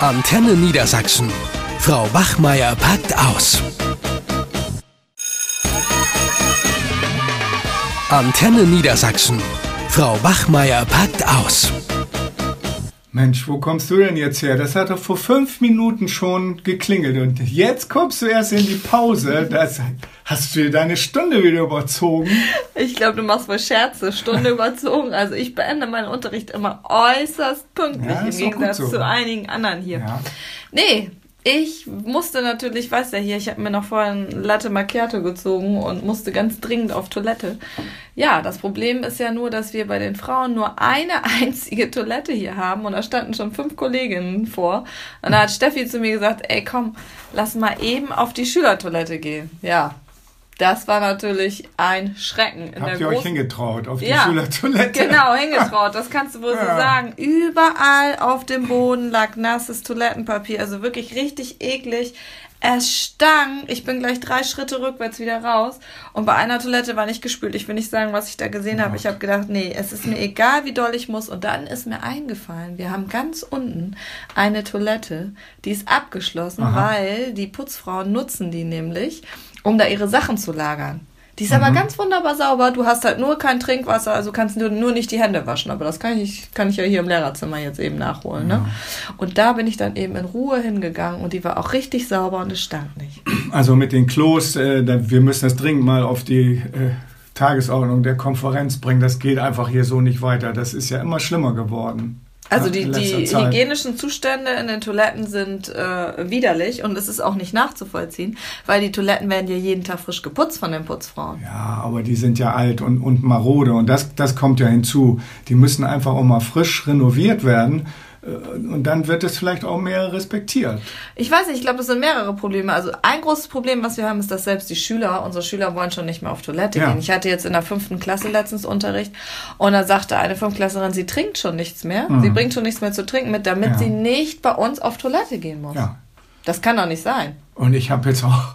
Antenne Niedersachsen. Frau Wachmeier packt aus. Antenne Niedersachsen. Frau Wachmeier packt aus. Mensch, wo kommst du denn jetzt her? Das hat doch vor fünf Minuten schon geklingelt und jetzt kommst du erst in die Pause. Das, hast du dir deine Stunde wieder überzogen? Ich glaube, du machst wohl Scherze. Stunde überzogen. Also ich beende meinen Unterricht immer äußerst pünktlich Ja, im Gegensatz so. zu einigen anderen hier. Ja. Nee, ich musste natürlich, weißt ja hier, ich habe mir noch vorher ein Latte Macchiato gezogen und musste ganz dringend auf Toilette. Ja, das Problem ist ja nur, dass wir bei den Frauen nur eine einzige Toilette hier haben und da standen schon fünf Kolleginnen vor. Und da hat Steffi zu mir gesagt, ey komm, lass mal eben auf die Schülertoilette gehen. Ja, das war natürlich ein Schrecken. In Habt ihr euch hingetraut auf die Ja, Schülertoilette? Genau, hingetraut, das kannst du wohl so Ja. sagen. Überall auf dem Boden lag nasses Toilettenpapier, also wirklich richtig eklig. Es stank. Ich bin gleich drei Schritte rückwärts wieder raus. Und bei einer Toilette war nicht gespült. Ich will nicht sagen, was ich da gesehen habe. Ich habe gedacht, nee, es ist mir egal, wie doll ich muss. Und dann ist mir eingefallen, wir haben ganz unten eine Toilette, die ist abgeschlossen, Aha. weil die Putzfrauen nutzen die nämlich, um da ihre Sachen zu lagern. Die ist Mhm. aber ganz wunderbar sauber. Du hast halt nur kein Trinkwasser, also kannst du nur nicht die Hände waschen. Aber das kann ich, kann ich ja hier im Lehrerzimmer jetzt eben nachholen. Ne? Und da bin ich dann eben in Ruhe hingegangen und die war auch richtig sauber und es stank nicht. Also mit den Klos, äh, wir müssen das dringend mal auf die äh, Tagesordnung der Konferenz bringen. Das geht einfach hier so nicht weiter. Das ist ja immer schlimmer geworden. Also die, die hygienischen Zustände in den Toiletten sind äh, widerlich und es ist auch nicht nachzuvollziehen, weil die Toiletten werden ja jeden Tag frisch geputzt von den Putzfrauen. Ja, aber die sind ja alt und, und marode und das, das kommt ja hinzu. Die müssen einfach auch mal frisch renoviert werden und dann wird es vielleicht auch mehr respektiert. Ich weiß nicht, ich glaube, das sind mehrere Probleme. Also ein großes Problem, was wir haben, ist, dass selbst die Schüler, unsere Schüler wollen schon nicht mehr auf Toilette Ja. gehen. Ich hatte jetzt in der fünften Klasse letztens Unterricht und da sagte eine Fünftklässlerin, sie trinkt schon nichts mehr. Sie bringt schon nichts mehr zu trinken mit, damit Mhm. Ja. sie nicht bei uns auf Toilette gehen muss. Ja. Das kann doch nicht sein. Und ich habe jetzt auch,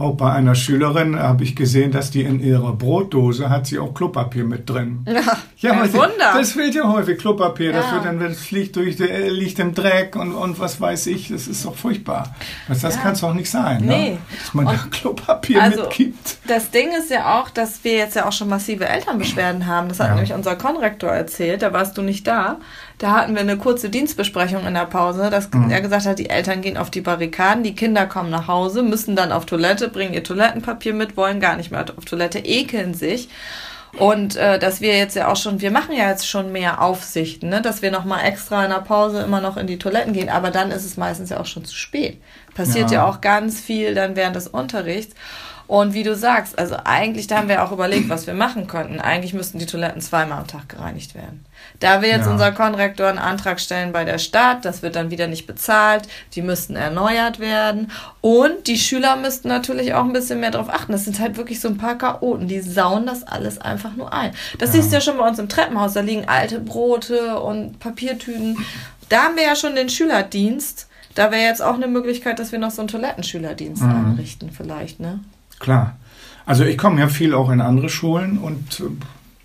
auch bei einer Schülerin habe ich gesehen, dass die in ihrer Brotdose hat sie auch Klopapier mit drin. Ja, Ja, aber Wunder. das fehlt ja häufig, Klopapier. Das Ja. wird dann, es fliegt, durch, äh, liegt im Dreck und, und was weiß ich. Das ist doch furchtbar. Das, das Ja. kann es doch nicht sein, Nee. ne? dass man da Klopapier also- mitgibt. Das Ding ist ja auch, dass wir jetzt ja auch schon massive Elternbeschwerden haben. Das hat Ja. nämlich unser Konrektor erzählt, da warst du nicht da. Da hatten wir eine kurze Dienstbesprechung in der Pause, dass Mhm. er gesagt hat, die Eltern gehen auf die Barrikaden, die Kinder kommen nach Hause, müssen dann auf Toilette, bringen ihr Toilettenpapier mit, wollen gar nicht mehr auf Toilette, ekeln sich. Und äh, dass wir jetzt ja auch schon, wir machen ja jetzt schon mehr Aufsichten, ne? dass wir nochmal extra in der Pause immer noch in die Toiletten gehen, aber dann ist es meistens ja auch schon zu spät. Passiert ja, Ja. auch ganz viel dann während des Unterrichts. Und wie du sagst, also eigentlich, da haben wir auch überlegt, was wir machen könnten. Eigentlich müssten die Toiletten zweimal am Tag gereinigt werden. Da wir jetzt Ja. unser Konrektor einen Antrag stellen bei der Stadt, das wird dann wieder nicht bezahlt, die müssten erneuert werden. Und die Schüler müssten natürlich auch ein bisschen mehr darauf achten. Das sind halt wirklich so ein paar Chaoten, die sauen das alles einfach nur ein. Das siehst du ja schon bei uns im Treppenhaus, da liegen alte Brote und Papiertüten. Da haben wir ja schon den Schülerdienst. Da wäre jetzt auch eine Möglichkeit, dass wir noch so einen Toilettenschülerdienst Mhm. einrichten, vielleicht, ne? Klar. Also ich komme ja viel auch in andere Schulen und äh,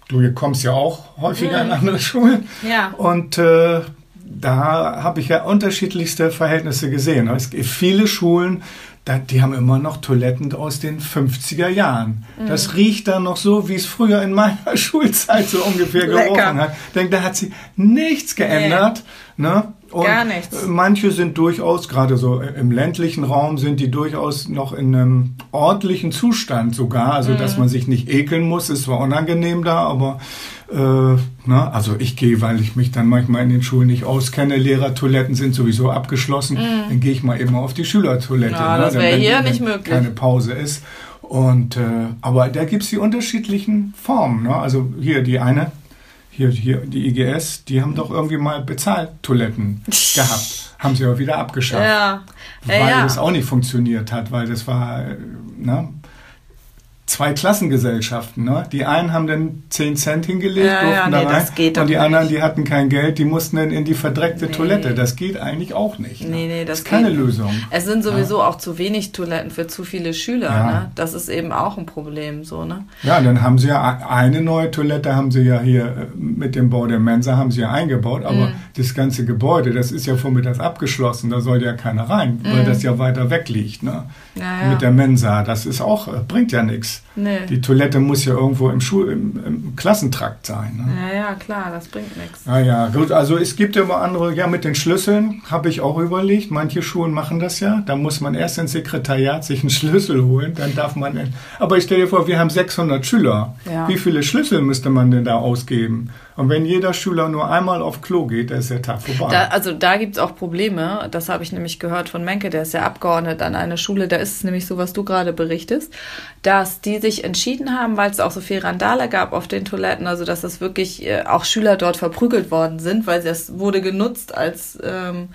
du kommst ja auch häufiger in andere Schulen. Ja. Und äh, da habe ich ja unterschiedlichste Verhältnisse gesehen. Es gibt viele Schulen, die haben immer noch Toiletten aus den 50er Jahren. Mhm. Das riecht dann noch so, wie es früher in meiner Schulzeit so ungefähr gerochen hat. Ich denke, da hat sich nichts geändert. Ne? Und Gar nichts. Manche sind durchaus, gerade so im ländlichen Raum, sind die durchaus noch in einem ordentlichen Zustand sogar. Also, Mhm. dass man sich nicht ekeln muss, ist zwar unangenehm da, aber äh, ne? also ich gehe, weil ich mich dann manchmal in den Schulen nicht auskenne. Lehrertoiletten sind sowieso abgeschlossen. Dann gehe ich mal immer auf die Schülertoilette. Mhm. Ja, ne? das wäre hier nicht möglich. Keine Pause ist. Und äh, aber da gibt's die unterschiedlichen Formen. Ne? Also hier die eine, hier, hier die IGS, die haben doch irgendwie mal Bezahltoiletten gehabt. Haben sie aber wieder abgeschafft. Ja. Weil Ja, ja. das auch nicht funktioniert hat, weil das war äh, ne, zwei Klassengesellschaften. Ne? Die einen haben dann 10 Cent hingelegt, Ja, ja, durften da nee, rein, das geht doch und die nicht. anderen, die hatten kein Geld, die mussten dann in die verdreckte Nee. Toilette. Das geht eigentlich auch nicht. Ne? Nee, nee, das ist keine geht. Lösung. Es sind sowieso auch zu wenig Toiletten für zu viele Schüler, Ja. ne? Das ist eben auch ein Problem, so, ne? Ja, dann haben sie ja eine neue Toilette, haben sie ja hier äh, mit dem Bau der Mensa haben sie ja eingebaut, aber das ganze Gebäude, das ist ja vormittags abgeschlossen, da soll ja keiner rein, weil Mhm. das ja weiter weg liegt. Ne? Ja, ja. Mit der Mensa, das ist auch, äh, bringt ja nichts. Nee. Die Toilette muss ja irgendwo im, Schul im, im Klassentrakt sein. Ne? Ja, ja, klar, das bringt nichts. Ah ja, gut, also es gibt immer andere, ja mit den Schlüsseln habe ich auch überlegt, manche Schulen machen das ja, da muss man erst ins Sekretariat sich einen Schlüssel holen, dann darf man, aber ich stelle dir vor, wir haben 600 Schüler, Ja. wie viele Schlüssel müsste man denn da ausgeben? Und wenn jeder Schüler nur einmal auf Klo geht, dann ist der Tag vorbei. Da, also da gibt's auch Probleme. Das habe ich nämlich gehört von Menke, der ist ja Abgeordnet an einer Schule. Da ist es nämlich so, was du gerade berichtest, dass die sich entschieden haben, weil es auch so viel Randale gab auf den Toiletten, also dass das wirklich äh, auch Schüler dort verprügelt worden sind, weil das wurde genutzt als ähm,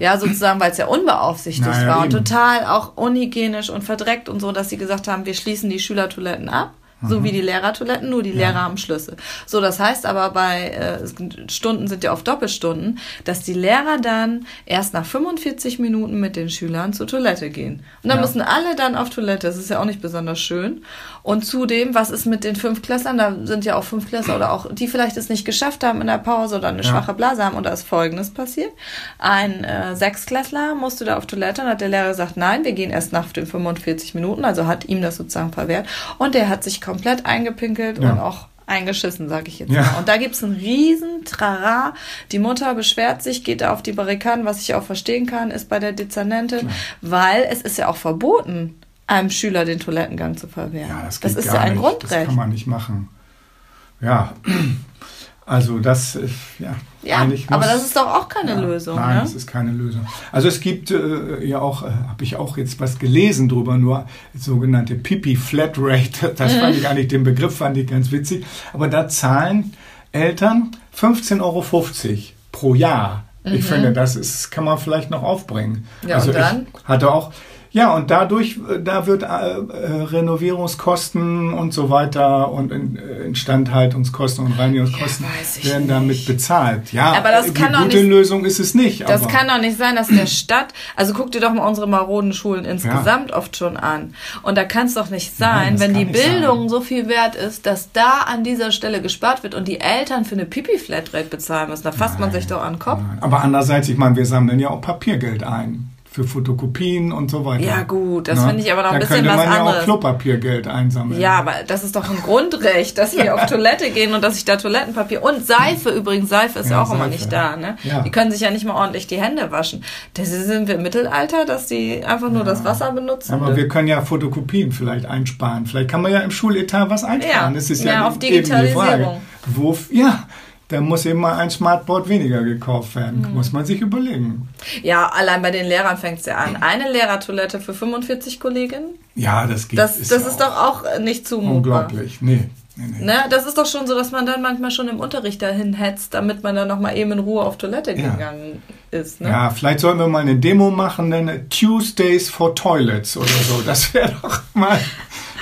ja. sozusagen, weil es ja unbeaufsichtigt Naja, war und eben. total auch unhygienisch und verdreckt und so, dass sie gesagt haben, wir schließen die Schülertoiletten ab. So wie die Lehrertoiletten, nur die Lehrer haben Schlüssel. So, das heißt aber bei äh, Stunden sind ja oft Doppelstunden, dass die Lehrer dann erst nach 45 Minuten mit den Schülern zur Toilette gehen. Und dann Ja. müssen alle dann auf Toilette. Das ist ja auch nicht besonders schön. Und zudem, was ist mit den Fünftklässlern? Da sind ja auch Fünftklässler oder auch, die vielleicht es nicht geschafft haben in der Pause oder eine Ja. schwache Blase haben. Und da ist Folgendes passiert. Ein äh, Sechsklässler musste da auf Toilette und hat der Lehrer gesagt, nein, wir gehen erst nach den 45 Minuten. Also hat ihm das sozusagen verwehrt. Und der hat sich komplett eingepinkelt Ja. und auch eingeschissen, sage ich jetzt Ja. mal. Und da gibt's einen riesen Trara. Die Mutter beschwert sich, geht da auf die Barrikaden, was ich auch verstehen kann, ist bei der Dezernentin, weil es ist ja auch verboten, einem Schüler den Toilettengang zu verwehren. ja, das, geht ist ja ein nicht. Grundrecht. Das kann man nicht machen. Ja, also das, äh, ja. ja, eigentlich aber muss- das ist doch auch keine Ja, Lösung. Nein, ne? das ist keine Lösung. Also es gibt äh, ja auch, äh, habe ich auch jetzt was gelesen drüber, nur sogenannte Pipi Flat Rate. Das fand ich eigentlich, den Begriff fand ich ganz witzig. Aber da zahlen Eltern 15,50 Euro pro Jahr. Ich finde, das ist, kann man vielleicht noch aufbringen. Mhm. Ja, also und dann? ich hatte auch, ja, und dadurch, äh, da wird äh, äh, Renovierungskosten und so weiter und äh, Instandhaltungskosten und Reinigungskosten Ja, werden damit bezahlt. Ja, Aber das kann doch gute nicht- Lösung ist es nicht. Das aber, kann doch nicht sein, dass der Stadt, also guck dir doch mal unsere maroden Schulen insgesamt oft schon an. Und da kann es doch nicht sein, Nein, wenn die Bildung sein. so viel wert ist, dass da an dieser Stelle gespart wird und die Eltern für eine Pipi-Flatrate bezahlen müssen. Da fasst man sich doch an den Kopf. Nein. Aber andererseits, ich meine, wir sammeln ja auch Papiergeld ein. Für Fotokopien und so weiter. Ja, gut, das Ne? finde ich aber noch ein da bisschen könnte was man ja auch anderes. Klopapiergeld einsammeln. Ja, aber das ist doch ein Grundrecht, dass wir auf Toilette gehen und dass ich da Toilettenpapier und Seife übrigens, Seife ist ja, Ja, auch immer Seife. nicht da, ne? Ja. Die können sich ja nicht mal ordentlich die Hände waschen. Das sind wir im Mittelalter, dass die einfach nur das Wasser benutzen. Aber wir können ja Fotokopien vielleicht einsparen. Vielleicht kann man ja im Schuletat was einsparen. Ja, das ist mehr ja auf. Digitalisierung. Wo, ja, da muss eben mal ein Smartboard weniger gekauft werden. Mhm. Muss man sich überlegen. Ja, allein bei den Lehrern fängt es ja an. Eine Lehrertoilette für 45 Kolleginnen? Ja, das geht. Das, das ja ist doch auch äh, nicht zumutbar. unglaublich. Nee, nee, nee. Ne? Das ist doch schon so, dass man dann manchmal schon im Unterricht dahin hetzt, damit man dann nochmal eben in Ruhe auf Toilette Ja. gegangen ist. Ne? Ja, vielleicht sollten wir mal eine Demo machen, dann Tuesdays for Toilets oder so. Das wäre doch mal.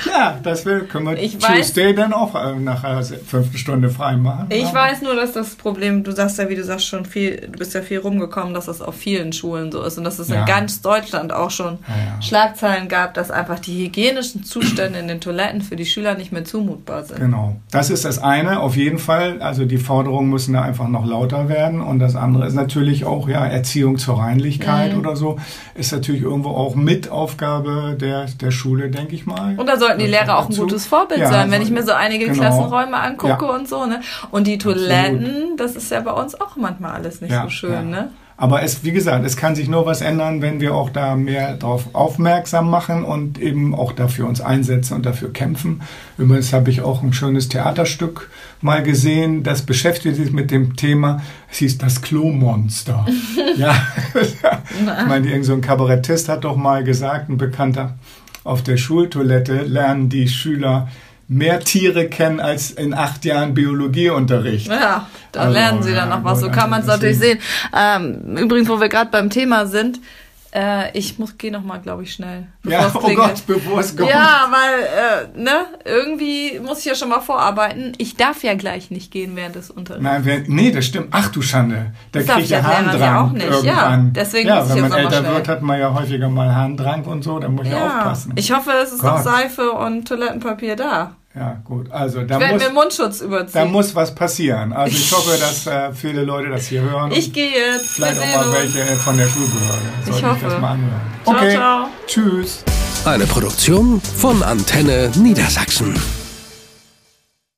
Ja, das können wir Ich weiß- Tuesday dann auch äh, nach einer fünften Stunde frei machen. Ich Aber- weiß nur, dass das Problem, du sagst ja, wie du sagst, schon viel, du bist ja viel rumgekommen, dass das auf vielen Schulen so ist und dass es Ja. in ganz Deutschland auch schon Ja, ja. Schlagzeilen gab, dass einfach die hygienischen Zustände in den Toiletten für die Schüler nicht mehr zumutbar sind. Genau. Das ist das eine, auf jeden Fall. Also die Forderungen müssen da einfach noch lauter werden. Und das andere ist natürlich auch, ja, Erziehung zur Reinlichkeit Mhm. oder so, ist natürlich irgendwo auch Mitaufgabe der, der Schule, denke ich mal. Und da sollten die Gehört Lehrer auch ein gutes Vorbild Ja, sein, wenn ich mir so einige genau. Klassenräume angucke Ja. und so, ne? Und die Toiletten, das ist ja bei uns auch manchmal alles nicht so schön, ja. ne? Aber es, wie gesagt, es kann sich nur was ändern, wenn wir auch da mehr darauf aufmerksam machen und eben auch dafür uns einsetzen und dafür kämpfen. Übrigens habe ich auch ein schönes Theaterstück mal gesehen, das beschäftigt sich mit dem Thema, es hieß das Klo-Monster. ja, ich meine, irgend so Kabarettist hat doch mal gesagt, ein Bekannter, auf der Schultoilette lernen die Schüler mehr Tiere kennen als in acht Jahren Biologieunterricht. Ja, da Also, lernen sie dann noch was. So kann man es natürlich sehen. Ähm, übrigens, wo wir gerade beim Thema sind, äh, ich muss gehe noch mal, glaube ich, schnell. Ja, oh. Gott, bevor es kommt. Ja, weil, äh, ne, irgendwie muss ich ja schon mal vorarbeiten. Ich darf ja gleich nicht gehen während des Unterrichts. Nein, wer, nee, das stimmt. Ach du Schande. Da kriege ich ich ja Lehrer ja Harndrang auch nicht. Ja, irgendwann. deswegen ja, muss ich wenn jetzt man älter schnell. wird, hat man ja häufiger mal Harndrang und so, da muss ich ja, aufpassen. ich hoffe, es ist Gott. noch Seife und Toilettenpapier da. Ja, gut. Also da Ich werde muss, mir Mundschutz da überziehen. muss was passieren. Also ich hoffe, dass äh, viele Leute das hier hören. ich gehe jetzt. Vielleicht auch mal welche von der Schulbehörde. Sich hoffe. das mal anhören. Ciao, Okay. ciao. Tschüss. Eine Produktion von Antenne Niedersachsen.